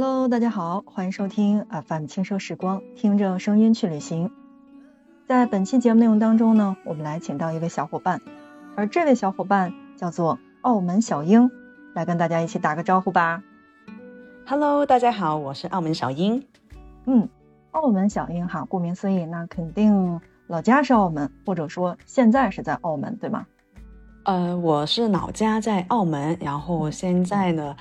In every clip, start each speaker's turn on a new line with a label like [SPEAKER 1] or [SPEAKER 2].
[SPEAKER 1] Hello，大家好，欢迎收听 FM 轻奢时光，听着声音去旅行。在本期节目内容当中呢，我们来请到一位小伙伴，而这位小伙伴叫做澳门小英，来跟大家一起打个招呼吧。
[SPEAKER 2] Hello，大家好，我是澳门小英。
[SPEAKER 1] 嗯，澳门小英哈，顾名思义，那肯定老家是澳门，或者说现在是在澳门，对吗？
[SPEAKER 2] 呃，我是老家在澳门，然后现在呢。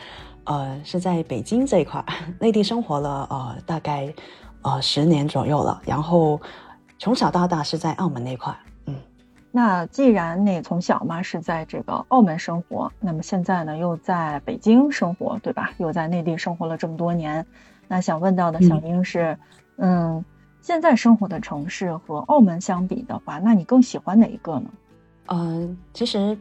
[SPEAKER 2] 呃，是在北京这一块，内地生活了呃大概呃十年左右了，然后从小到大是在澳门那块。嗯，
[SPEAKER 1] 那既然你从小嘛是在这个澳门生活，那么现在呢又在北京生活，对吧？又在内地生活了这么多年，那想问到的小英是，嗯，现在生活的城市和澳门相比的话，那你更喜欢哪一个呢？
[SPEAKER 2] 嗯，其实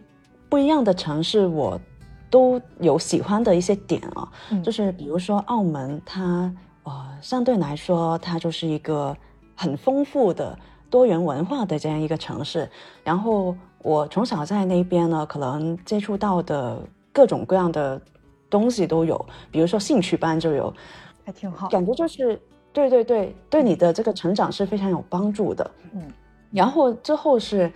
[SPEAKER 2] 不一样的城市我。都有喜欢的一些点啊，就是比如说澳门，它呃相对来说它就是一个很丰富的多元文化的这样一个城市。然后我从小在那边呢，可能接触到的各种各样的东西都有，比如说兴趣班就有，
[SPEAKER 1] 还挺好，
[SPEAKER 2] 感觉就是对对对，对你的这个成长是非常有帮助的。嗯，然后之后是。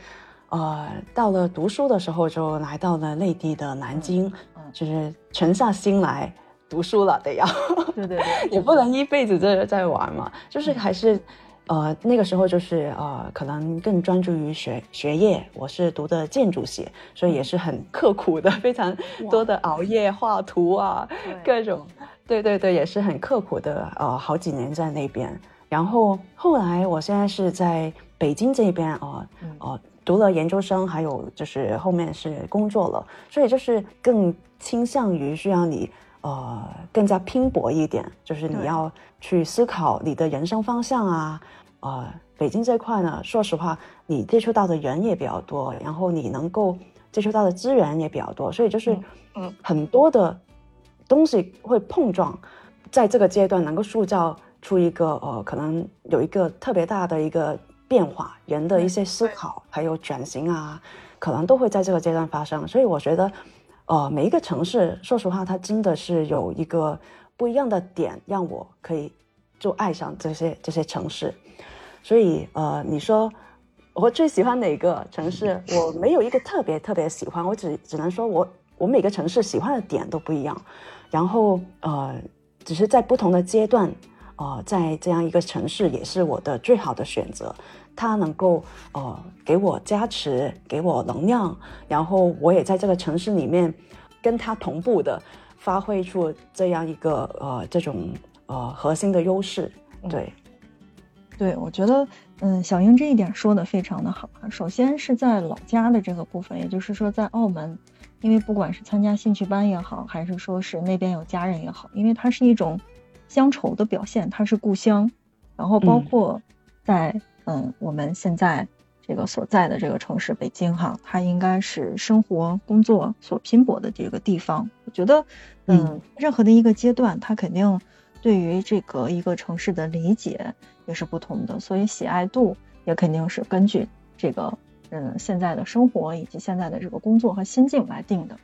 [SPEAKER 2] 呃，到了读书的时候，就来到了内地的南京，嗯，就是沉下心来读书了，得要，
[SPEAKER 1] 对对对，
[SPEAKER 2] 也不能一辈子在在玩嘛，就是还是，呃，那个时候就是呃，可能更专注于学学业。我是读的建筑系，所以也是很刻苦的，非常多的熬夜画图啊，各种，对对对，也是很刻苦的，呃，好几年在那边。然后后来，我现在是在北京这边，哦哦。读了研究生，还有就是后面是工作了，所以就是更倾向于需要你呃更加拼搏一点，就是你要去思考你的人生方向啊。呃，北京这块呢，说实话，你接触到的人也比较多，然后你能够接触到的资源也比较多，所以就是嗯很多的东西会碰撞，在这个阶段能够塑造出一个呃可能有一个特别大的一个。变化，人的一些思考还有转型啊，可能都会在这个阶段发生。所以我觉得，呃，每一个城市，说实话，它真的是有一个不一样的点，让我可以就爱上这些这些城市。所以，呃，你说我最喜欢哪个城市？我没有一个特别特别喜欢，我只只能说我我每个城市喜欢的点都不一样。然后，呃，只是在不同的阶段，呃，在这样一个城市也是我的最好的选择。它能够呃给我加持，给我能量，然后我也在这个城市里面跟它同步的发挥出这样一个呃这种呃核心的优势。对，
[SPEAKER 1] 对，我觉得嗯小英这一点说的非常的好啊。首先是在老家的这个部分，也就是说在澳门，因为不管是参加兴趣班也好，还是说是那边有家人也好，因为它是一种乡愁的表现，它是故乡，然后包括在。嗯，我们现在这个所在的这个城市北京哈，它应该是生活工作所拼搏的这个地方。我觉得，嗯，任何的一个阶段，它肯定对于这个一个城市的理解也是不同的，所以喜爱度也肯定是根据这个嗯现在的生活以及现在的这个工作和心境来定的。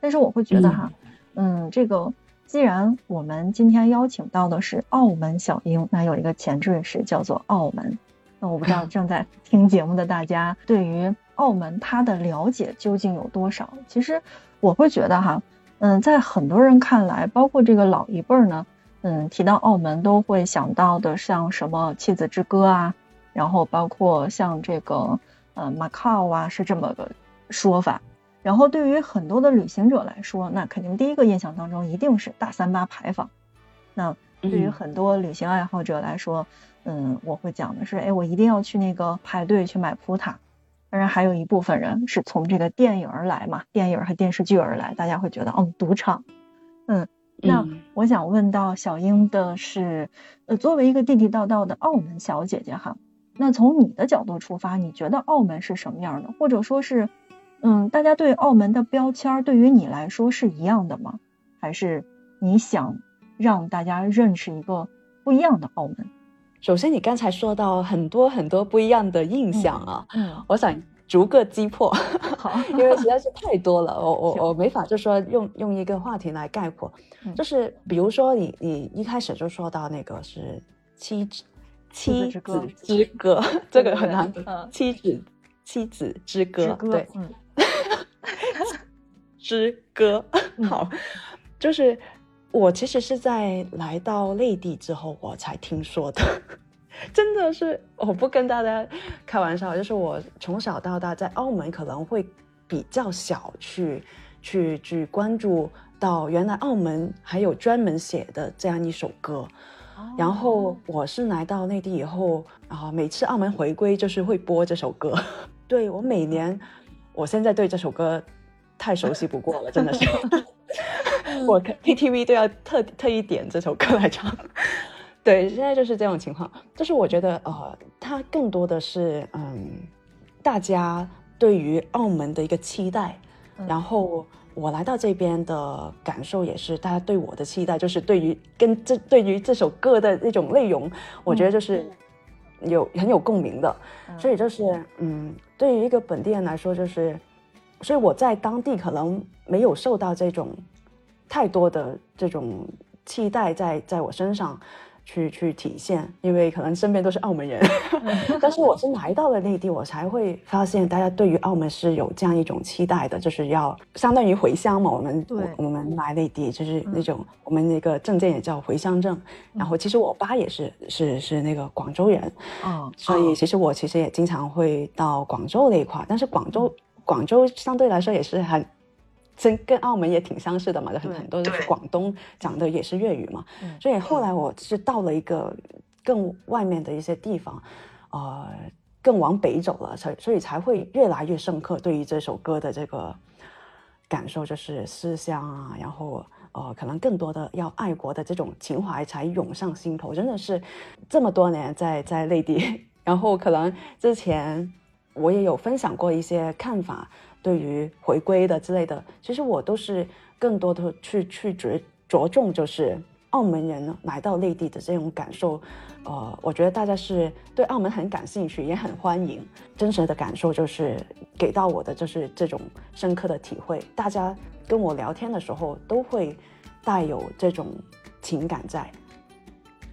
[SPEAKER 1] 但是我会觉得哈，嗯，这个既然我们今天邀请到的是澳门小英，那有一个前缀是叫做澳门。那我不知道正在听节目的大家对于澳门它的了解究竟有多少？其实我会觉得哈，嗯，在很多人看来，包括这个老一辈儿呢，嗯，提到澳门都会想到的像什么《妻子之歌》啊，然后包括像这个呃马靠啊，是这么个说法。然后对于很多的旅行者来说，那肯定第一个印象当中一定是大三巴牌坊。那对于很多旅行爱好者来说，嗯，我会讲的是，哎，我一定要去那个排队去买葡挞。当然，还有一部分人是从这个电影而来嘛，电影和电视剧而来，大家会觉得，哦，赌场。嗯，那我想问到小英的是，呃，作为一个地地道道的澳门小姐姐哈，那从你的角度出发，你觉得澳门是什么样的？或者说是，嗯，大家对澳门的标签对于你来说是一样的吗？还是你想让大家认识一个不一样的澳门？
[SPEAKER 2] 首先，你刚才说到很多很多不一样的印象啊，嗯，我想逐个击破，
[SPEAKER 1] 好，
[SPEAKER 2] 因为实在是太多了，我我我没法就说用用一个话题来概括，就是比如说你你一开始就说到那个是妻子妻子之歌，这个很难，妻子妻子之歌，对，嗯，之歌，好，就是我其实是在来到内地之后我才听说的。真的是，我不跟大家开玩笑，就是我从小到大在澳门可能会比较小去去去关注到，原来澳门还有专门写的这样一首歌。然后我是来到内地以后啊，每次澳门回归就是会播这首歌。对我每年，我现在对这首歌太熟悉不过了，真的是，我 KTV 都要特特意点这首歌来唱。对，现在就是这种情况，就是我觉得，呃，它更多的是，嗯，大家对于澳门的一个期待，然后我来到这边的感受也是，大家对我的期待，就是对于跟这对于这首歌的那种内容，我觉得就是有很有共鸣的，所以就是，嗯，对于一个本地人来说，就是，所以我在当地可能没有受到这种太多的这种期待在在我身上。去去体现，因为可能身边都是澳门人，但是我是来到了内地，我才会发现大家对于澳门是有这样一种期待的，就是要相当于回乡嘛。我们我们来内地就是那种我们那个证件也叫回乡证。然后其实我爸也是是是那个广州人，哦，所以其实我其实也经常会到广州那一块，但是广州广州相对来说也是很。跟跟澳门也挺相似的嘛，很很多都是广东讲的也是粤语嘛，所以后来我是到了一个更外面的一些地方，呃，更往北走了，才所以才会越来越深刻对于这首歌的这个感受，就是思乡啊，然后呃，可能更多的要爱国的这种情怀才涌上心头，真的是这么多年在在内地，然后可能之前我也有分享过一些看法。对于回归的之类的，其实我都是更多的去去着着重，就是澳门人来到内地的这种感受。呃，我觉得大家是对澳门很感兴趣，也很欢迎。真实的感受就是给到我的就是这种深刻的体会。大家跟我聊天的时候都会带有这种情感在，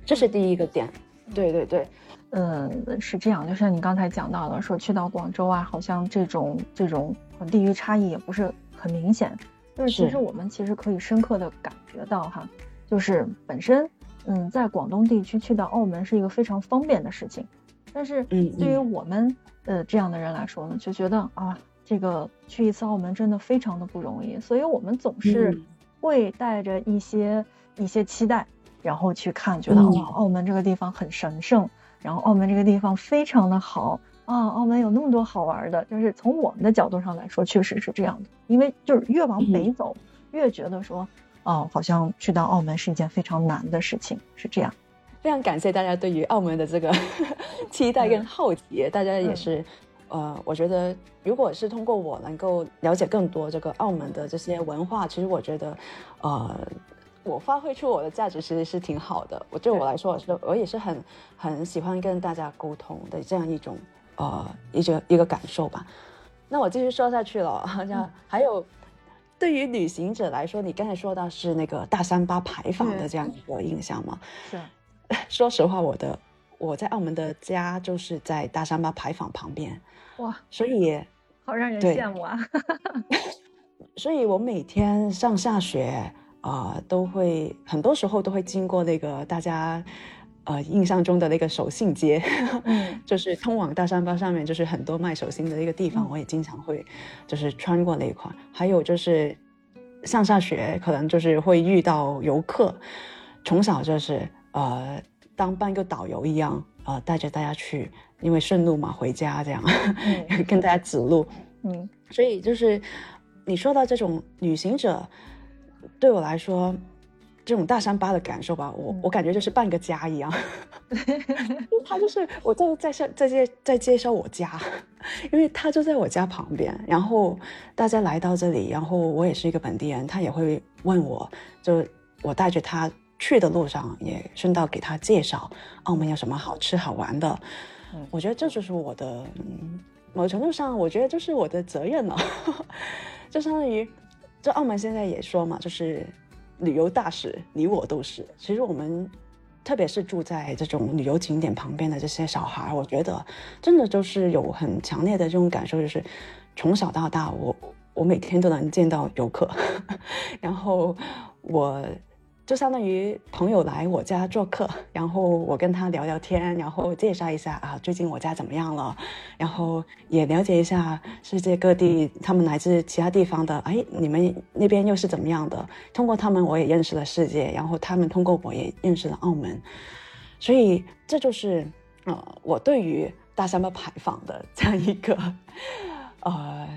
[SPEAKER 2] 这是第一个点。对对对。
[SPEAKER 1] 嗯，是这样，就像你刚才讲到的，说去到广州啊，好像这种这种地域差异也不是很明显。就是其实我们其实可以深刻的感觉到哈，就是本身嗯，在广东地区去到澳门是一个非常方便的事情，但是对于我们呃这样的人来说呢，就觉得啊，这个去一次澳门真的非常的不容易，所以我们总是会带着一些一些期待，然后去看，觉得哇，澳门这个地方很神圣。然后澳门这个地方非常的好啊，澳门有那么多好玩的，就是从我们的角度上来说，确实是这样的。因为就是越往北走，越觉得说，哦，好像去到澳门是一件非常难的事情，是这样。
[SPEAKER 2] 非常感谢大家对于澳门的这个 期待跟好奇，大家也是，呃，我觉得如果是通过我能够了解更多这个澳门的这些文化，其实我觉得，呃。我发挥出我的价值其实是挺好的。我对我来说，我是我也是很很喜欢跟大家沟通的这样一种呃一个一个感受吧。那我继续说下去了，好像还有对于旅行者来说，你刚才说到是那个大三巴牌坊的这样一个印象吗？
[SPEAKER 1] 是。
[SPEAKER 2] 说实话，我的我在澳门的家就是在大三巴牌坊旁边。
[SPEAKER 1] 哇，
[SPEAKER 2] 所以
[SPEAKER 1] 好让人羡慕啊。
[SPEAKER 2] 所以我每天上下学。啊，都会很多时候都会经过那个大家，呃，印象中的那个手信街，就是通往大山巴上面就是很多卖手信的一个地方，我也经常会就是穿过那一块。还有就是上下学，可能就是会遇到游客，从小就是呃当半个导游一样，呃带着大家去，因为顺路嘛回家这样，跟大家指路。嗯，所以就是你说到这种旅行者。对我来说，这种大三巴的感受吧，我我感觉就是半个家一样。他就是我在在在在介在介绍我家，因为他就在我家旁边。然后大家来到这里，然后我也是一个本地人，他也会问我，就我带着他去的路上，也顺道给他介绍澳门有什么好吃好玩的。我觉得这就是我的某程度上，我觉得这是我的责任了，就相当于，就澳门现在也说嘛，就是旅游大使你我都是。其实我们，特别是住在这种旅游景点旁边的这些小孩，我觉得真的就是有很强烈的这种感受，就是从小到大，我我每天都能见到游客，然后我。就相当于朋友来我家做客，然后我跟他聊聊天，然后介绍一下啊，最近我家怎么样了，然后也了解一下世界各地他们来自其他地方的，哎，你们那边又是怎么样的？通过他们，我也认识了世界，然后他们通过我也认识了澳门，所以这就是呃，我对于大三巴牌坊的这样一个呃。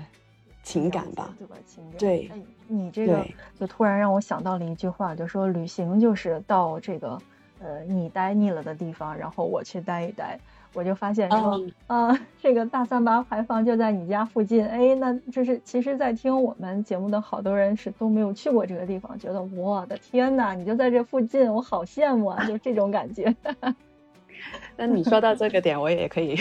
[SPEAKER 2] 情感吧，
[SPEAKER 1] 对吧？情感。
[SPEAKER 2] 对，
[SPEAKER 1] 你这个就突然让我想到了一句话，就说旅行就是到这个呃你待腻了的地方，然后我去待一待。我就发现说啊，这个大三八牌坊就在你家附近。哎，那就是其实，在听我们节目的好多人是都没有去过这个地方，觉得我的天呐，你就在这附近，我好羡慕啊，就这种感觉。
[SPEAKER 2] 那你说到这个点，我也可以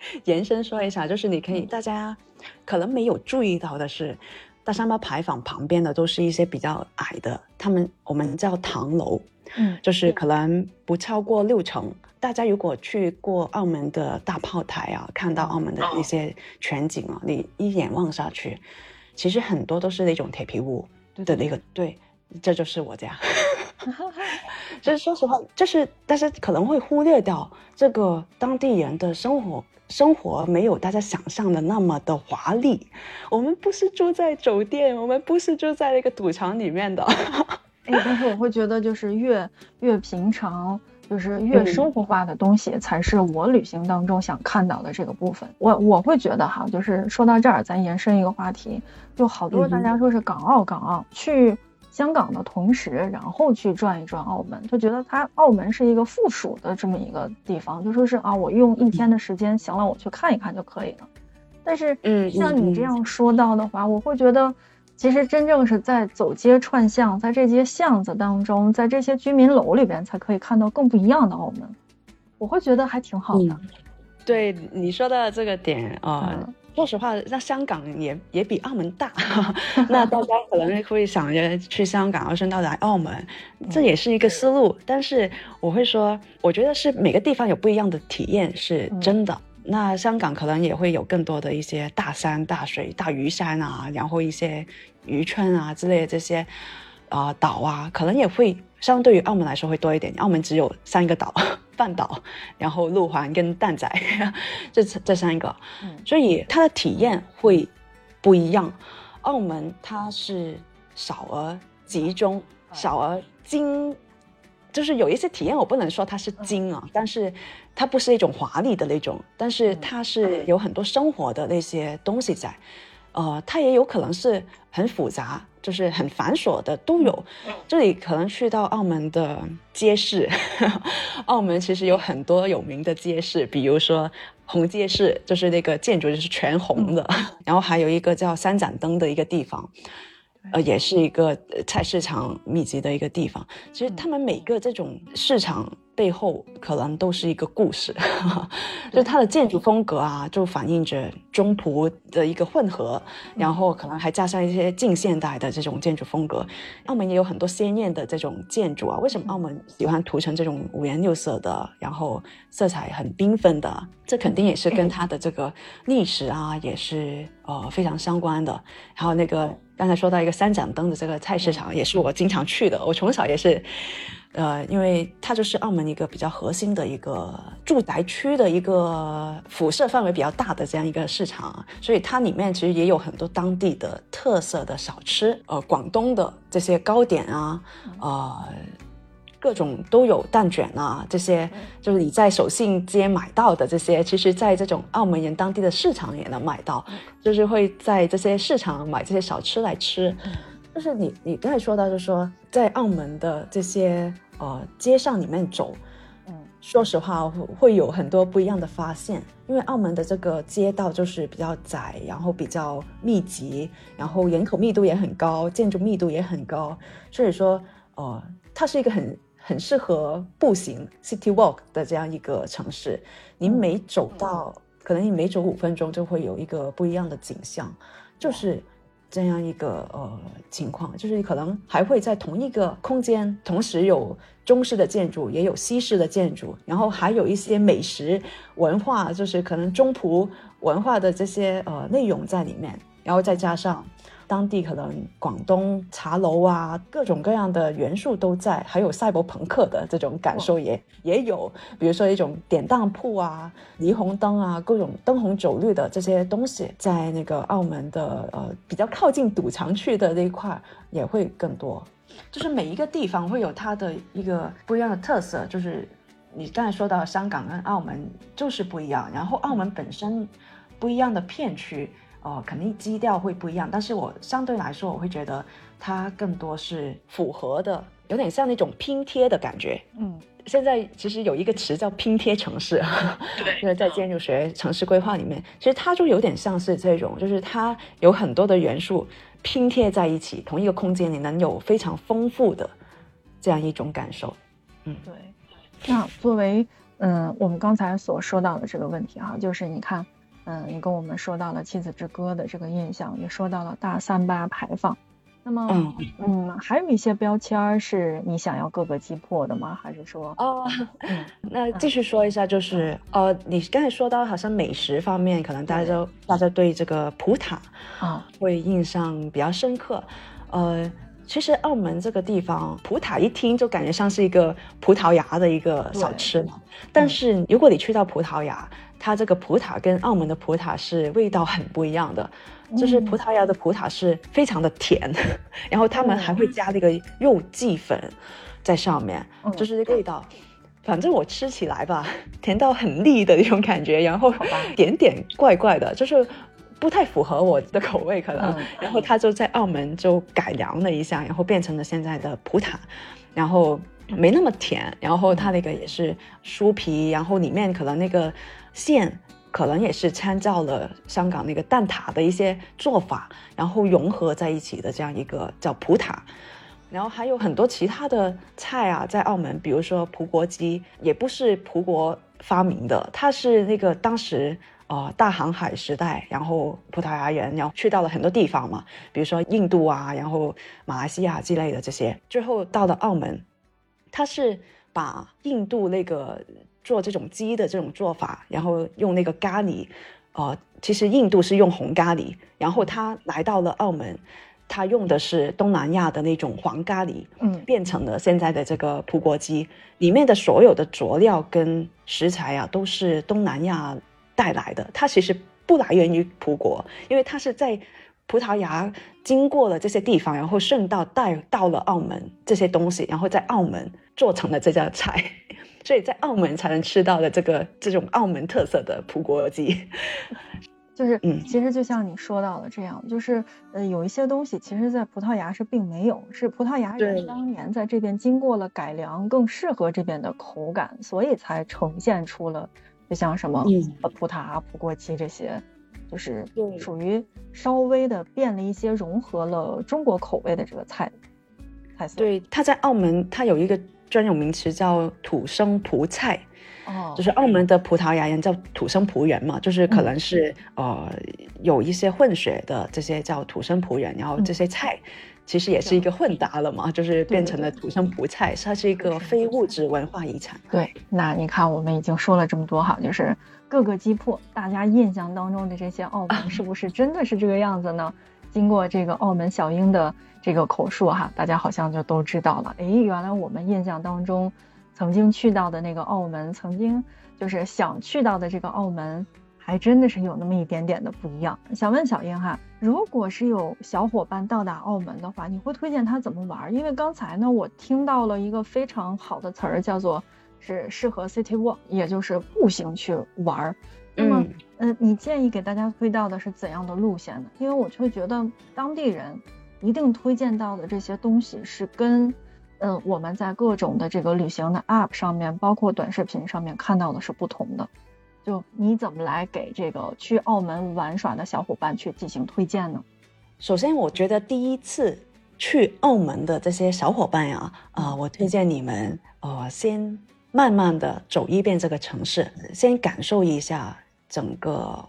[SPEAKER 2] 延伸说一下，就是你可以大家可能没有注意到的是，大三巴牌坊旁边的都是一些比较矮的，他们我们叫唐楼，
[SPEAKER 1] 嗯，
[SPEAKER 2] 就是可能不超过六层。大家如果去过澳门的大炮台啊，看到澳门的一些全景啊，你一眼望下去，其实很多都是那种铁皮屋的那个，对，这就是我家。就是说实话，就是但是可能会忽略掉这个当地人的生活，生活没有大家想象的那么的华丽。我们不是住在酒店，我们不是住在那个赌场里面的。
[SPEAKER 1] 哎，但是我会觉得，就是越越平常，就是越生活化的东西，才是我旅行当中想看到的这个部分。我我会觉得哈，就是说到这儿，咱延伸一个话题，就好多大家说是港澳，港澳去。香港的同时，然后去转一转澳门，就觉得它澳门是一个附属的这么一个地方，就说是啊，我用一天的时间行了，我去看一看就可以了。但是，嗯，像你这样说到的话，我会觉得，其实真正是在走街串巷，在这些巷子当中，在这些居民楼里边，才可以看到更不一样的澳门。我会觉得还挺好的。
[SPEAKER 2] 对你说的这个点啊。说实话，那香港也也比澳门大，那大家可能会想着去香港，而顺道来澳门，这也是一个思路。但是我会说，我觉得是每个地方有不一样的体验，是真的。那香港可能也会有更多的一些大山、大水、大屿山啊，然后一些渔村啊之类的这些啊岛啊，可能也会相对于澳门来说会多一点。澳门只有三个岛。半岛，然后路环跟蛋仔，这这三个，所以它的体验会不一样。澳门它是少而集中，少而精，就是有一些体验我不能说它是精啊，但是它不是一种华丽的那种，但是它是有很多生活的那些东西在。呃，它也有可能是很复杂，就是很繁琐的都有。这里可能去到澳门的街市，澳门其实有很多有名的街市，比如说红街市，就是那个建筑就是全红的，然后还有一个叫三盏灯的一个地方。呃，也是一个菜市场密集的一个地方。其实他们每个这种市场背后，可能都是一个故事。就它的建筑风格啊，就反映着中葡的一个混合，然后可能还加上一些近现代的这种建筑风格。澳门也有很多鲜艳的这种建筑啊。为什么澳门喜欢涂成这种五颜六色的，然后色彩很缤纷的？这肯定也是跟它的这个历史啊，也是呃非常相关的。还有那个。刚才说到一个三盏灯的这个菜市场，也是我经常去的。我从小也是，呃，因为它就是澳门一个比较核心的一个住宅区的一个辐射范围比较大的这样一个市场，所以它里面其实也有很多当地的特色的小吃，呃，广东的这些糕点啊，呃。各种都有蛋卷啊，这些就是你在手信街买到的这些，其实在这种澳门人当地的市场也能买到，就是会在这些市场买这些小吃来吃。就是你你刚才说到，就是说在澳门的这些呃街上里面走，嗯，说实话会有很多不一样的发现，因为澳门的这个街道就是比较窄，然后比较密集，然后人口密度也很高，建筑密度也很高，所以说呃，它是一个很。很适合步行 city walk 的这样一个城市，你每走到可能你每走五分钟就会有一个不一样的景象，就是这样一个呃情况，就是可能还会在同一个空间同时有中式的建筑，也有西式的建筑，然后还有一些美食文化，就是可能中葡文化的这些呃内容在里面，然后再加上。当地可能广东茶楼啊，各种各样的元素都在，还有赛博朋克的这种感受也也有，比如说一种典当铺啊、霓虹灯啊、各种灯红酒绿的这些东西，在那个澳门的呃比较靠近赌场区的那一块也会更多。就是每一个地方会有它的一个不一样的特色，就是你刚才说到香港跟澳门就是不一样，然后澳门本身不一样的片区。哦，肯定基调会不一样，但是我相对来说，我会觉得它更多是符合的，有点像那种拼贴的感觉。
[SPEAKER 1] 嗯，
[SPEAKER 2] 现在其实有一个词叫拼贴城市，
[SPEAKER 3] 对，
[SPEAKER 2] 就是在建筑学、城市规划里面，其实它就有点像是这种，就是它有很多的元素拼贴在一起，同一个空间里能有非常丰富的这样一种感受。
[SPEAKER 1] 嗯，对。那作为嗯，我们刚才所说到的这个问题哈，就是你看。嗯，你跟我们说到了《妻子之歌》的这个印象，也说到了大三巴排放。那么，嗯嗯，还有一些标签是你想要各个击破的吗？还是说，
[SPEAKER 2] 哦，那继续说一下，就是呃，你刚才说到好像美食方面，可能大家都大家对这个葡挞啊会印象比较深刻。呃，其实澳门这个地方，葡挞一听就感觉像是一个葡萄牙的一个小吃嘛。但是如果你去到葡萄牙，它这个葡挞跟澳门的葡挞是味道很不一样的，就是葡萄牙的葡挞是非常的甜，然后他们还会加那个肉荠粉在上面，就是味道，反正我吃起来吧，甜到很腻的那种感觉，然后 点点怪怪的，就是不太符合我的口味可能。然后他就在澳门就改良了一下，然后变成了现在的葡挞，然后没那么甜，然后它那个也是酥皮，然后里面可能那个。馅可能也是参照了香港那个蛋挞的一些做法，然后融合在一起的这样一个叫葡挞，然后还有很多其他的菜啊，在澳门，比如说葡国鸡，也不是葡国发明的，它是那个当时呃大航海时代，然后葡萄牙人然后去到了很多地方嘛，比如说印度啊，然后马来西亚之类的这些，最后到了澳门，它是把印度那个。做这种鸡的这种做法，然后用那个咖喱，呃，其实印度是用红咖喱，然后他来到了澳门，他用的是东南亚的那种黄咖喱，
[SPEAKER 1] 嗯，
[SPEAKER 2] 变成了现在的这个葡国鸡，里面的所有的佐料跟食材啊，都是东南亚带来的，它其实不来源于葡国，因为它是在葡萄牙经过了这些地方，然后顺道带到了澳门这些东西，然后在澳门做成了这家菜。所以在澳门才能吃到的这个这种澳门特色的葡国鸡，
[SPEAKER 1] 就是嗯，其实就像你说到的这样，就是呃，有一些东西其实，在葡萄牙是并没有，是葡萄牙人当年在这边经过了改良，更适合这边的口感，所以才呈现出了，就像什么呃葡挞、葡国鸡这些，就是属于稍微的变了一些，融合了中国口味的这个菜菜色。
[SPEAKER 2] 对，它在澳门，它有一个。专有名词叫土生葡菜，
[SPEAKER 1] 哦，
[SPEAKER 2] 就是澳门的葡萄牙人叫土生葡人嘛，就是可能是呃有一些混血的这些叫土生葡人，然后这些菜其实也是一个混搭了嘛，就是变成了土生葡菜，它是一个非物质文化遗产。
[SPEAKER 1] 对，那你看我们已经说了这么多哈，就是各个击破大家印象当中的这些澳门是不是真的是这个样子呢？经过这个澳门小英的这个口述哈，大家好像就都知道了。诶，原来我们印象当中曾经去到的那个澳门，曾经就是想去到的这个澳门，还真的是有那么一点点的不一样。想问小英哈，如果是有小伙伴到达澳门的话，你会推荐他怎么玩？因为刚才呢，我听到了一个非常好的词儿，叫做是适合 City Walk，也就是步行去玩儿。那么，嗯，你建议给大家推到的是怎样的路线呢？因为我会觉得当地人一定推荐到的这些东西是跟，嗯，我们在各种的这个旅行的 App 上面，包括短视频上面看到的是不同的。就你怎么来给这个去澳门玩耍的小伙伴去进行推荐呢？
[SPEAKER 2] 首先，我觉得第一次去澳门的这些小伙伴呀，啊，我推荐你们，呃，先慢慢的走一遍这个城市，先感受一下。整个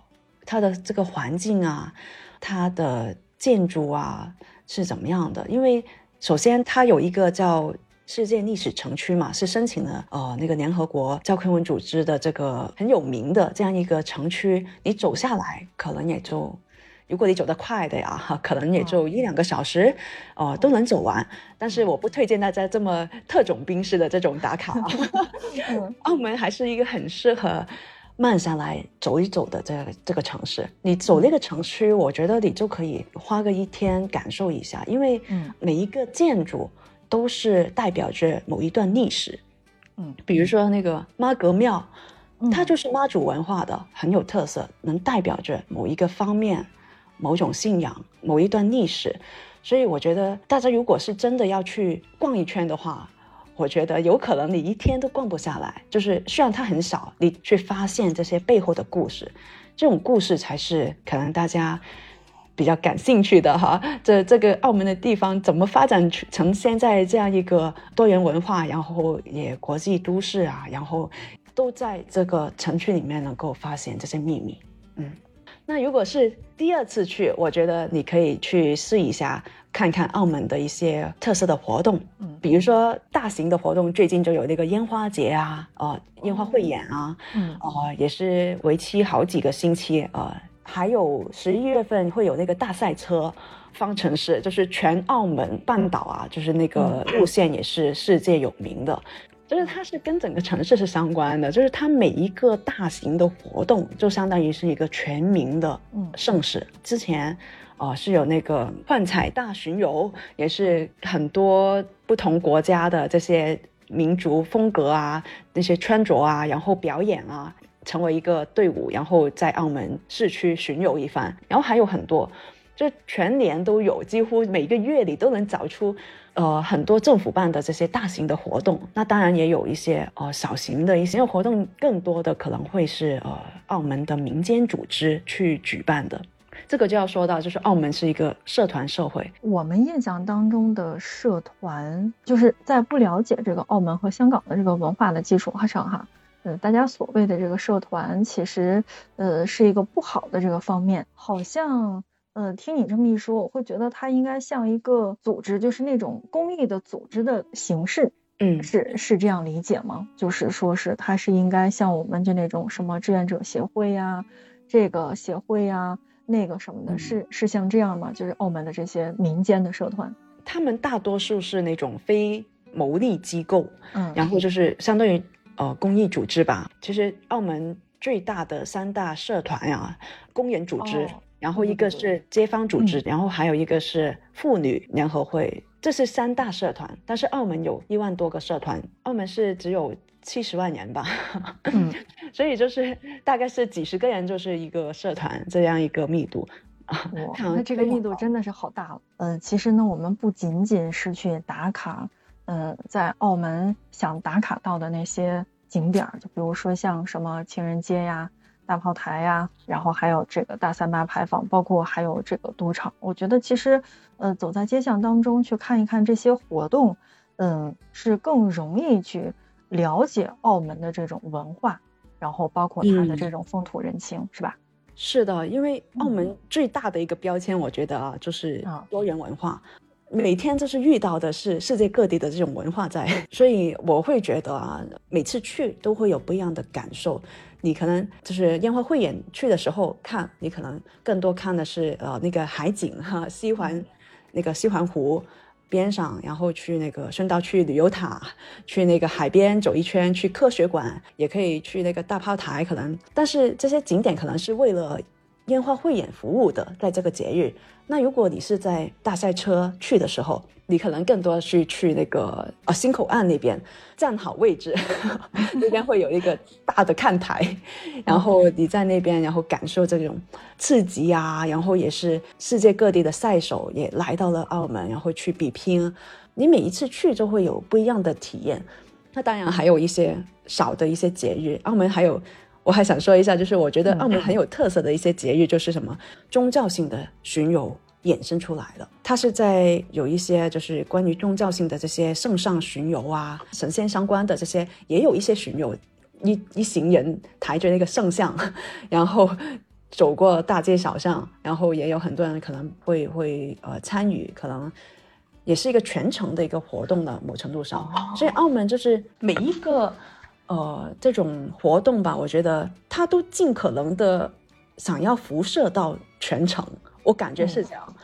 [SPEAKER 2] 它的这个环境啊，它的建筑啊是怎么样的？因为首先它有一个叫世界历史城区嘛，是申请了呃那个联合国教科文组织的这个很有名的这样一个城区，你走下来可能也就。如果你走得快的呀，可能也就一两个小时，哦，都能走完。但是我不推荐大家这么特种兵式的这种打卡。澳门还是一个很适合慢下来走一走的这这个城市。你走那个城区，我觉得你就可以花个一天感受一下，因为每一个建筑都是代表着某一段历史。嗯，比如说那个妈阁庙，它就是妈祖文化的，很有特色，能代表着某一个方面。某种信仰，某一段历史，所以我觉得大家如果是真的要去逛一圈的话，我觉得有可能你一天都逛不下来。就是虽然它很小，你去发现这些背后的故事，这种故事才是可能大家比较感兴趣的哈。这这个澳门的地方怎么发展成现在这样一个多元文化，然后也国际都市啊，然后都在这个城区里面能够发现这些秘密，嗯。那如果是第二次去，我觉得你可以去试一下，看看澳门的一些特色的活动，嗯，比如说大型的活动，最近就有那个烟花节啊，呃，烟花汇演啊，嗯，呃，也是为期好几个星期，呃，还有十一月份会有那个大赛车方程式，就是全澳门半岛啊，就是那个路线也是世界有名的。就是它是跟整个城市是相关的，就是它每一个大型的活动就相当于是一个全民的盛事。之前，哦是有那个幻彩大巡游，也是很多不同国家的这些民族风格啊，那些穿着啊，然后表演啊，成为一个队伍，然后在澳门市区巡游一番。然后还有很多，就全年都有，几乎每个月里都能找出。呃，很多政府办的这些大型的活动，那当然也有一些呃小型的一些活动，更多的可能会是呃澳门的民间组织去举办的。这个就要说到，就是澳门是一个社团社会。
[SPEAKER 1] 我们印象当中的社团，就是在不了解这个澳门和香港的这个文化的基础上，哈，呃，大家所谓的这个社团，其实呃是一个不好的这个方面，好像。嗯，听你这么一说，我会觉得它应该像一个组织，就是那种公益的组织的形式。
[SPEAKER 2] 嗯，
[SPEAKER 1] 是是这样理解吗？就是说是它是应该像我们就那种什么志愿者协会呀，这个协会呀，那个什么的，是是像这样吗？就是澳门的这些民间的社团，
[SPEAKER 2] 他们大多数是那种非牟利机构，嗯，然后就是相当于呃公益组织吧。其实澳门最大的三大社团呀，公园组织。然后一个是街坊组织，然后还有一个是妇女联合会，这是三大社团。但是澳门有一万多个社团，澳门是只有七十万人吧，所以就是大概是几十个人就是一个社团这样一个密度
[SPEAKER 1] 啊。那这个密度真的是好大了。嗯，其实呢，我们不仅仅是去打卡，嗯，在澳门想打卡到的那些景点，就比如说像什么情人街呀。大炮台呀，然后还有这个大三巴牌坊，包括还有这个赌场。我觉得其实，呃，走在街巷当中去看一看这些活动，嗯，是更容易去了解澳门的这种文化，然后包括它的这种风土人情，是吧？
[SPEAKER 2] 是的，因为澳门最大的一个标签，我觉得啊，就是多元文化，每天就是遇到的是世界各地的这种文化在，所以我会觉得啊，每次去都会有不一样的感受。你可能就是烟花汇演去的时候看，你可能更多看的是呃那个海景哈，西环那个西环湖边上，然后去那个顺道去旅游塔，去那个海边走一圈，去科学馆，也可以去那个大炮台，可能，但是这些景点可能是为了。烟花汇演服务的，在这个节日。那如果你是在大赛车去的时候，你可能更多是去那个啊新口岸那边站好位置，那边会有一个大的看台，然后你在那边，然后感受这种刺激啊，然后也是世界各地的赛手也来到了澳门，然后去比拼。你每一次去就会有不一样的体验。那当然还有一些少的一些节日，澳门还有。我还想说一下，就是我觉得澳门很有特色的一些节日，就是什么宗教性的巡游衍生出来的。它是在有一些就是关于宗教性的这些圣上巡游啊，神仙相关的这些也有一些巡游。一一行人抬着那个圣像，然后走过大街小巷，然后也有很多人可能会会呃参与，可能也是一个全程的一个活动的某程度上。所以澳门就是每一个呃这种活动吧，我觉得他都尽可能的想要辐射到全程，我感觉是这样。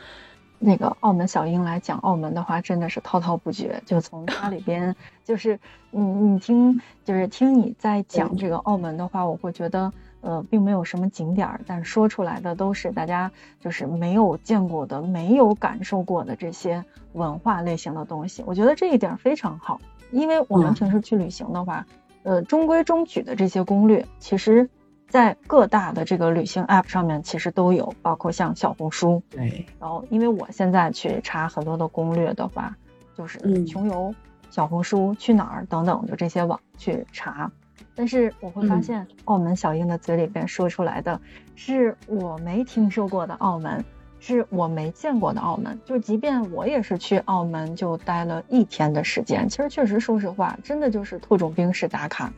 [SPEAKER 1] 那个澳门小英来讲澳门的话，真的是滔滔不绝。就从家里边，就是你你听，就是听你在讲这个澳门的话，我会觉得，呃，并没有什么景点儿，但说出来的都是大家就是没有见过的、没有感受过的这些文化类型的东西。我觉得这一点非常好，因为我们平时去旅行的话，呃，中规中矩的这些攻略，其实。在各大的这个旅行 App 上面，其实都有，包括像小红书。
[SPEAKER 2] 对。
[SPEAKER 1] 然后，因为我现在去查很多的攻略的话，就是穷游、小红书、去哪儿等等，就这些网去查。但是我会发现，澳门小英的嘴里边说出来的是我没听说过的澳门，是我没见过的澳门。就即便我也是去澳门就待了一天的时间，其实确实说实话，真的就是特种兵式打卡。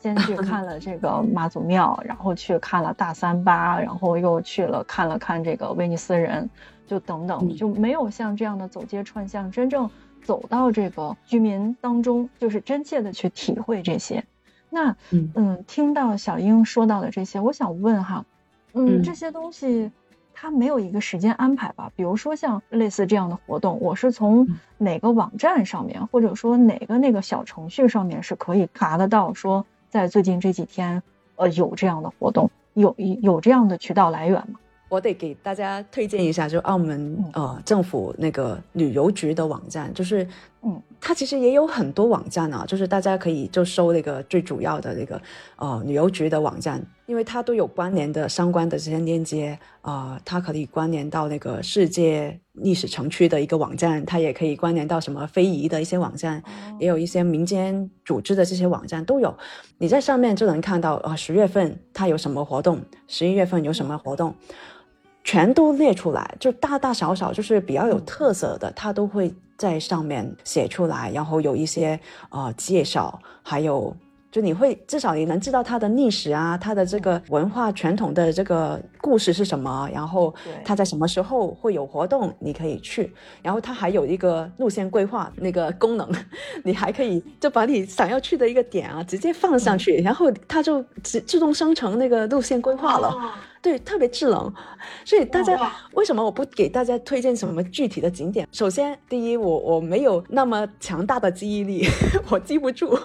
[SPEAKER 1] 先去看了这个妈祖庙，然后去看了大三巴，然后又去了看了看这个威尼斯人，就等等，就没有像这样的走街串巷，真正走到这个居民当中，就是真切的去体会这些。那嗯，听到小英说到的这些，我想问哈，嗯，这些东西它没有一个时间安排吧？比如说像类似这样的活动，我是从哪个网站上面，或者说哪个那个小程序上面是可以查得到说？在最近这几天，呃，有这样的活动，有有这样的渠道来源吗？
[SPEAKER 2] 我得给大家推荐一下，就澳门呃政府那个旅游局的网站，就是嗯，它其实也有很多网站啊，就是大家可以就搜那个最主要的那个呃旅游局的网站，因为它都有关联的相关的这些链接啊，它可以关联到那个世界历史城区的一个网站，它也可以关联到什么非遗的一些网站，也有一些民间组织的这些网站都有，你在上面就能看到啊，十月份它有什么活动，十一月份有什么活动。全都列出来，就大大小小，就是比较有特色的，他都会在上面写出来，然后有一些呃介绍，还有就你会至少你能知道它的历史啊，它的这个文化传统的这个故事是什么，然后它在什么时候会有活动，你可以去，然后它还有一个路线规划那个功能，你还可以就把你想要去的一个点啊直接放上去，然后它就自自动生成那个路线规划了。对，特别智能，所以大家为什么我不给大家推荐什么具体的景点？首先，第一，我我没有那么强大的记忆力，我记不住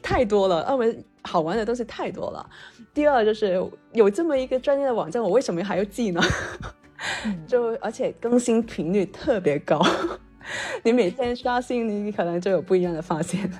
[SPEAKER 2] 太多了，澳门好玩的东西太多了。第二，就是有这么一个专业的网站，我为什么还要记呢？就而且更新频率特别高，你每天刷新，你可能就有不一样的发现。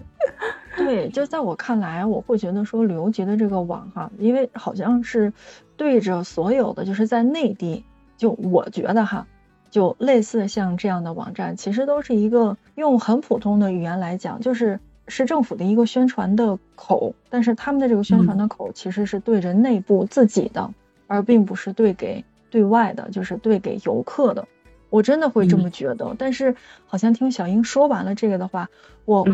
[SPEAKER 1] 对，就在我看来，我会觉得说旅游局的这个网哈，因为好像是对着所有的，就是在内地，就我觉得哈，就类似像这样的网站，其实都是一个用很普通的语言来讲，就是市政府的一个宣传的口，但是他们的这个宣传的口其实是对着内部自己的，而并不是对给对外的，就是对给游客的。我真的会这么觉得，但是好像听小英说完了这个的话，我。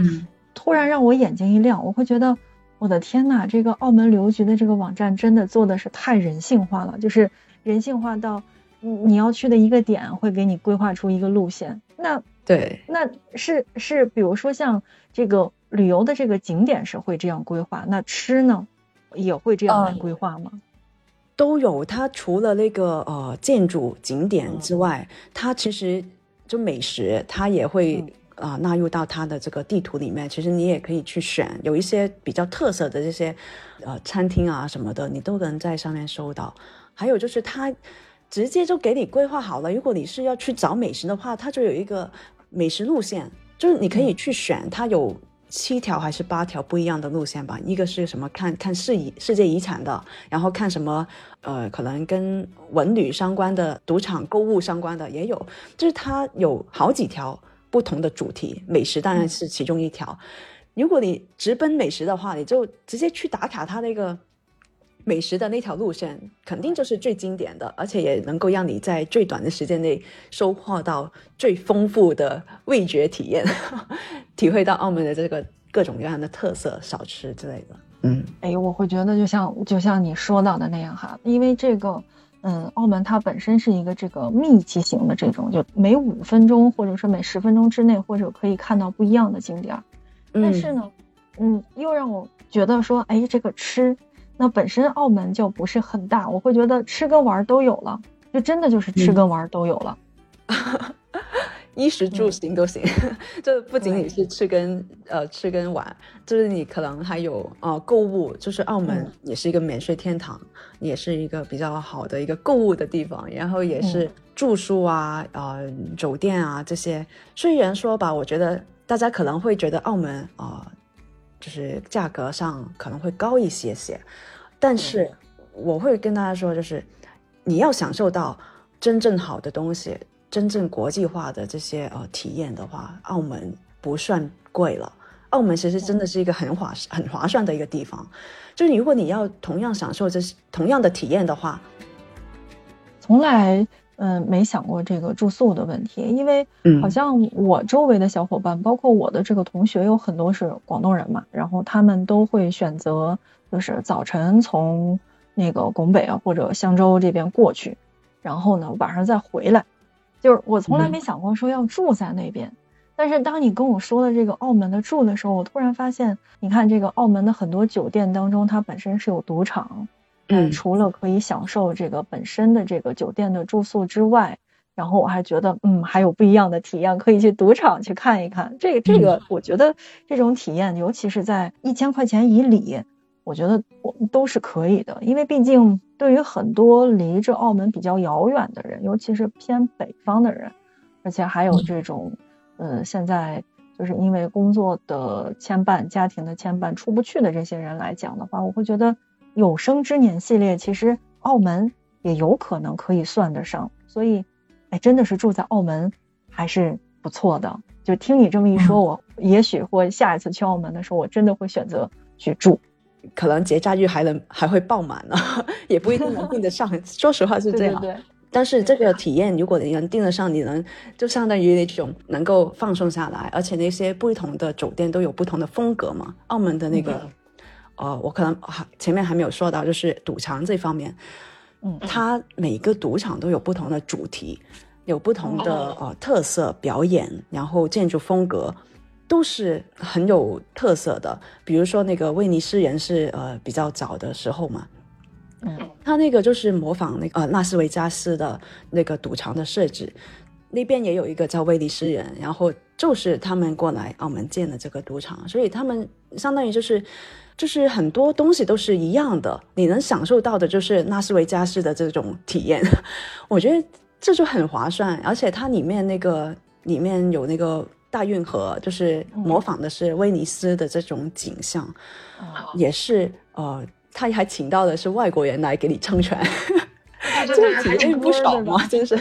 [SPEAKER 1] 突然让我眼睛一亮，我会觉得，我的天呐，这个澳门旅游局的这个网站真的做的是太人性化了，就是人性化到，你要去的一个点会给你规划出一个路线。那
[SPEAKER 2] 对，
[SPEAKER 1] 那是是，比如说像这个旅游的这个景点是会这样规划，那吃呢也会这样来规划吗？
[SPEAKER 2] 都有，它除了那个呃建筑景点之外，它其实就美食，它也会。啊，纳入到它的这个地图里面，其实你也可以去选，有一些比较特色的这些，呃，餐厅啊什么的，你都能在上面搜到。还有就是它直接就给你规划好了，如果你是要去找美食的话，它就有一个美食路线，就是你可以去选，它有七条还是八条不一样的路线吧。一个是什么看 看世遗世界遗产的，然后看什么呃，可能跟文旅相关的、赌场购物相关的也有，就是它有好几条。不同的主题，美食当然是其中一条。如果你直奔美食的话，你就直接去打卡它那个美食的那条路线，肯定就是最经典的，而且也能够让你在最短的时间内收获到最丰富的味觉体验，体会到澳门的这个各种各样的特色小吃之类的。嗯，
[SPEAKER 1] 哎，我会觉得就像就像你说到的那样哈，因为这个，嗯，澳门它本身是一个这个密集型的这种，就每五分钟或者说每十分钟之内，或者可以看到不一样的景点儿。但是呢，嗯，又让我觉得说，哎，这个吃，那本身澳门就不是很大，我会觉得吃跟玩都有了，就真的就是吃跟玩都有了。
[SPEAKER 2] 衣食住行都行，就不仅仅是吃跟呃吃跟玩，就是你可能还有呃购物，就是澳门也是一个免税天堂，也是一个比较好的一个购物的地方，然后也是住宿啊、呃酒店啊这些。虽然说吧，我觉得大家可能会觉得澳门啊，就是价格上可能会高一些些，但是我会跟大家说，就是你要享受到真正好的东西。真正国际化的这些呃体验的话，澳门不算贵了。澳门其实真的是一个很划很划算的一个地方。就是如果你要同样享受这些同样的体验的话，
[SPEAKER 1] 从来嗯没想过这个住宿的问题，因为好像我周围的小伙伴，包括我的这个同学，有很多是广东人嘛，然后他们都会选择就是早晨从那个拱北啊或者香洲这边过去，然后呢晚上再回来。就是我从来没想过说要住在那边，但是当你跟我说了这个澳门的住的时候，我突然发现，你看这个澳门的很多酒店当中，它本身是有赌场，嗯，除了可以享受这个本身的这个酒店的住宿之外，然后我还觉得，嗯，还有不一样的体验，可以去赌场去看一看。这个这个，我觉得这种体验，尤其是在一千块钱以里。我觉得我们都是可以的，因为毕竟对于很多离着澳门比较遥远的人，尤其是偏北方的人，而且还有这种，呃，现在就是因为工作的牵绊、家庭的牵绊出不去的这些人来讲的话，我会觉得有生之年系列其实澳门也有可能可以算得上。所以，哎，真的是住在澳门还是不错的。就听你这么一说，我也许会下一次去澳门的时候，我真的会选择去住。
[SPEAKER 2] 可能节假日还能 还会爆满呢，也不一定能订得上。说实话是这样。
[SPEAKER 1] 对对。
[SPEAKER 2] 但是这个体验，如果你能订得上，你能就相当于那种能够放松下来，而且那些不同的酒店都有不同的风格嘛。澳门的那个，呃，我可能前面还没有说到，就是赌场这方面，
[SPEAKER 1] 嗯，
[SPEAKER 2] 它每个赌场都有不同的主题，有不同的呃特色表演，然后建筑风格。都是很有特色的，比如说那个威尼斯人是呃比较早的时候嘛，
[SPEAKER 1] 嗯，
[SPEAKER 2] 他那个就是模仿那个呃拉斯维加斯的那个赌场的设置，那边也有一个叫威尼斯人，然后就是他们过来澳门建的这个赌场，所以他们相当于就是就是很多东西都是一样的，你能享受到的就是拉斯维加斯的这种体验，我觉得这就很划算，而且它里面那个里面有那个。大运河就是模仿的是威尼斯的这种景象，也是呃，他还请到的是外国人来给你撑船，这个体验不少嘛，真是，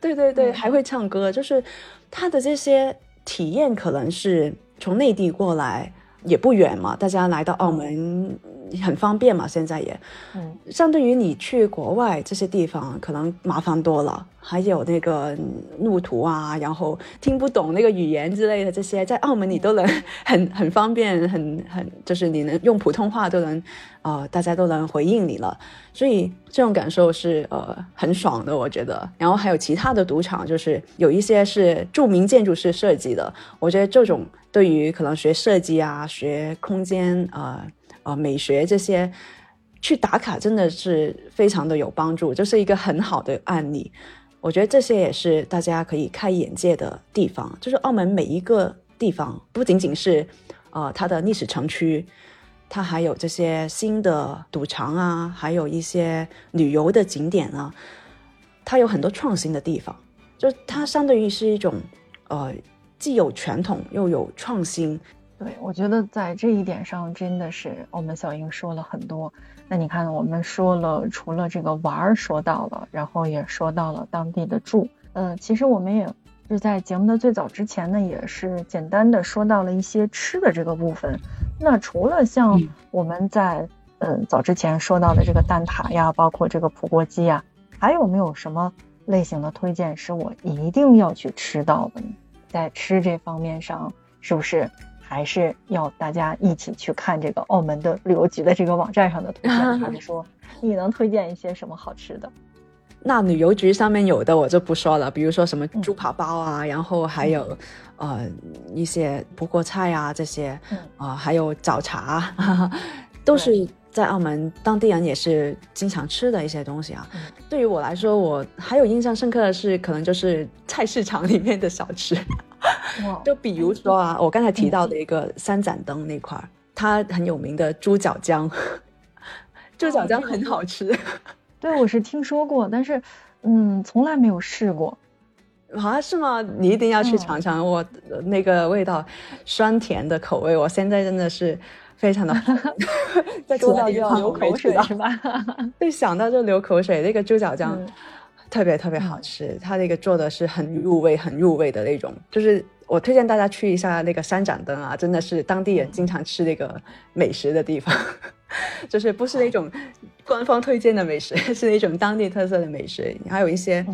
[SPEAKER 2] 对对对，还会唱歌，就是他的这些体验可能是从内地过来也不远嘛，大家来到澳门。很方便嘛，现在也，
[SPEAKER 1] 嗯，
[SPEAKER 2] 相对于你去国外这些地方，可能麻烦多了，还有那个路途啊，然后听不懂那个语言之类的这些，在澳门你都能很 很方便，很很就是你能用普通话都能，呃，大家都能回应你了，所以这种感受是呃很爽的，我觉得。然后还有其他的赌场，就是有一些是著名建筑师设计的，我觉得这种对于可能学设计啊、学空间啊。啊，美学这些去打卡真的是非常的有帮助，这是一个很好的案例。我觉得这些也是大家可以开眼界的地方。就是澳门每一个地方，不仅仅是呃它的历史城区，它还有这些新的赌场啊，还有一些旅游的景点啊，它有很多创新的地方。就它相对于是一种呃既有传统又有创新。
[SPEAKER 1] 对，我觉得在这一点上真的是我们小英说了很多。那你看，我们说了，除了这个玩儿说到了，然后也说到了当地的住。嗯，其实我们也是在节目的最早之前呢，也是简单的说到了一些吃的这个部分。那除了像我们在嗯早之前说到的这个蛋挞呀，包括这个葡国鸡呀，还有没有什么类型的推荐是我一定要去吃到的？呢？在吃这方面上，是不是？还是要大家一起去看这个澳门的旅游局的这个网站上的图片，还是说你能推荐一些什么好吃的？
[SPEAKER 2] 那旅游局上面有的我就不说了，比如说什么猪扒包啊，然后还有呃一些葡国菜啊这些，啊还有早茶，都是在澳门当地人也是经常吃的一些东西啊。对于我来说，我还有印象深刻的是，可能就是菜市场里面的小吃，就比如说啊，我刚才提到的一个三盏灯那块儿，它很有名的猪脚姜，猪脚姜很好吃。
[SPEAKER 1] 对，我是听说过，但是，嗯，从来没有试过。
[SPEAKER 2] 啊，是吗？你一定要去尝尝，我那个味道，酸甜的口味，我现在真的是非常的，
[SPEAKER 1] 说到就要流口水是吧？
[SPEAKER 2] 对，想到就流口水。那个猪脚酱特别特别好吃，它那个做的是很入味、很入味的那种。就是我推荐大家去一下那个三盏灯啊，真的是当地人经常吃那个美食的地方，就是不是那种。官方推荐的美食 是那种当地特色的美食，还有一些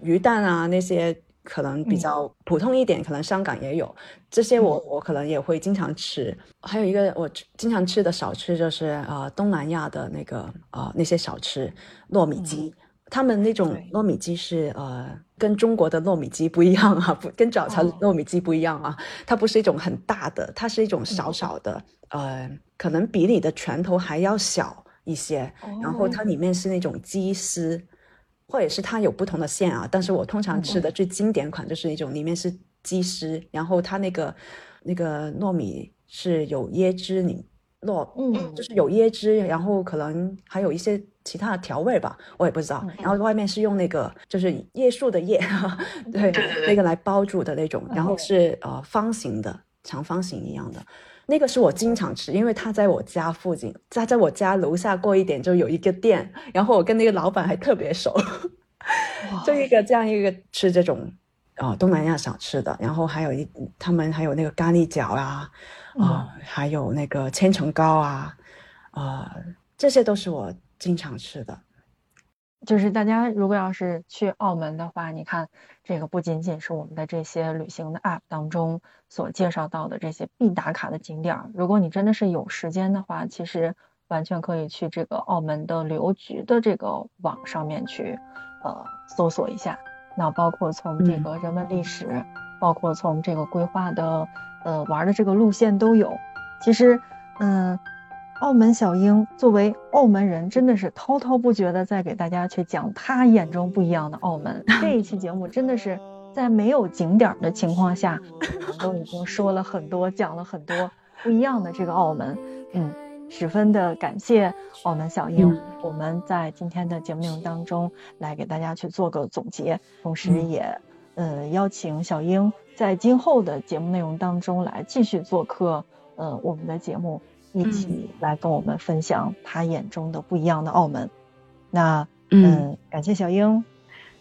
[SPEAKER 2] 鱼蛋啊，那些可能比较普通一点，可能香港也有。这些我我可能也会经常吃。还有一个我经常吃的小吃就是啊，东南亚的那个啊那些小吃糯米鸡，他们那种糯米鸡是呃跟中国的糯米鸡不一样啊，不跟早茶糯米鸡不一样啊，它不是一种很大的，它是一种小小的，呃，可能比你的拳头还要小。一些，然后它里面是那种鸡丝，或者是它有不同的馅啊。但是我通常吃的最经典款就是那种里面是鸡丝，然后它那个那个糯米是有椰汁，你糯嗯，就是有椰汁，然后可能还有一些其他的调味吧，我也不知道。然后外面是用那个就是椰树的叶，对，那个来包住的那种，然后是呃方形的，长方形一样的。那个是我经常吃，因为他在我家附近，他在我家楼下过一点就有一个店，然后我跟那个老板还特别熟，就一个这样一个吃这种啊东南亚小吃的，然后还有一他们还有那个咖喱饺啊，啊还有那个千层糕啊，啊这些都是我经常吃的。
[SPEAKER 1] 就是大家如果要是去澳门的话，你看这个不仅仅是我们的这些旅行的 App 当中所介绍到的这些必打卡的景点儿，如果你真的是有时间的话，其实完全可以去这个澳门的旅游局的这个网上面去，呃，搜索一下。那包括从这个人文历史，包括从这个规划的，呃，玩的这个路线都有。其实，嗯。澳门小英作为澳门人，真的是滔滔不绝的在给大家去讲他眼中不一样的澳门。这一期节目真的是在没有景点的情况下，都已经说了很多，讲了很多不一样的这个澳门。嗯，十分的感谢澳门小英，我们在今天的节目内容当中来给大家去做个总结，同时也呃邀请小英在今后的节目内容当中来继续做客，呃我们的节目。一起来跟我们分享他眼中的不一样的澳门。那嗯，感谢小英，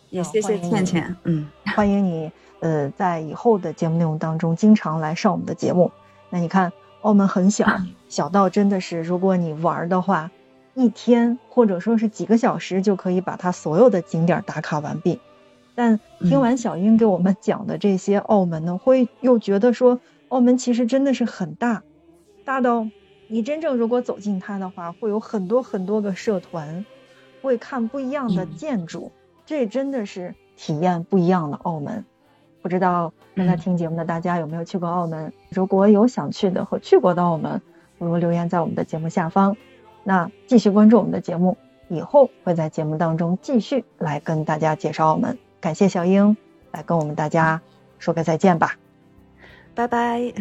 [SPEAKER 2] 也谢谢倩倩。嗯，
[SPEAKER 1] 欢迎你呃，在以后的节目内容当中经常来上我们的节目。那你看，澳门很小，小到真的是如果你玩的话，一天或者说是几个小时就可以把它所有的景点打卡完毕。但听完小英给我们讲的这些澳门呢，会又觉得说，澳门其实真的是很大，大到。你真正如果走进它的话，会有很多很多个社团，会看不一样的建筑，这真的是体验不一样的澳门。不知道正在听节目的大家有没有去过澳门？如果有想去的和去过的澳门，不如留言在我们的节目下方。那继续关注我们的节目，以后会在节目当中继续来跟大家介绍澳门。感谢小英来跟我们大家说个再见吧，
[SPEAKER 2] 拜拜。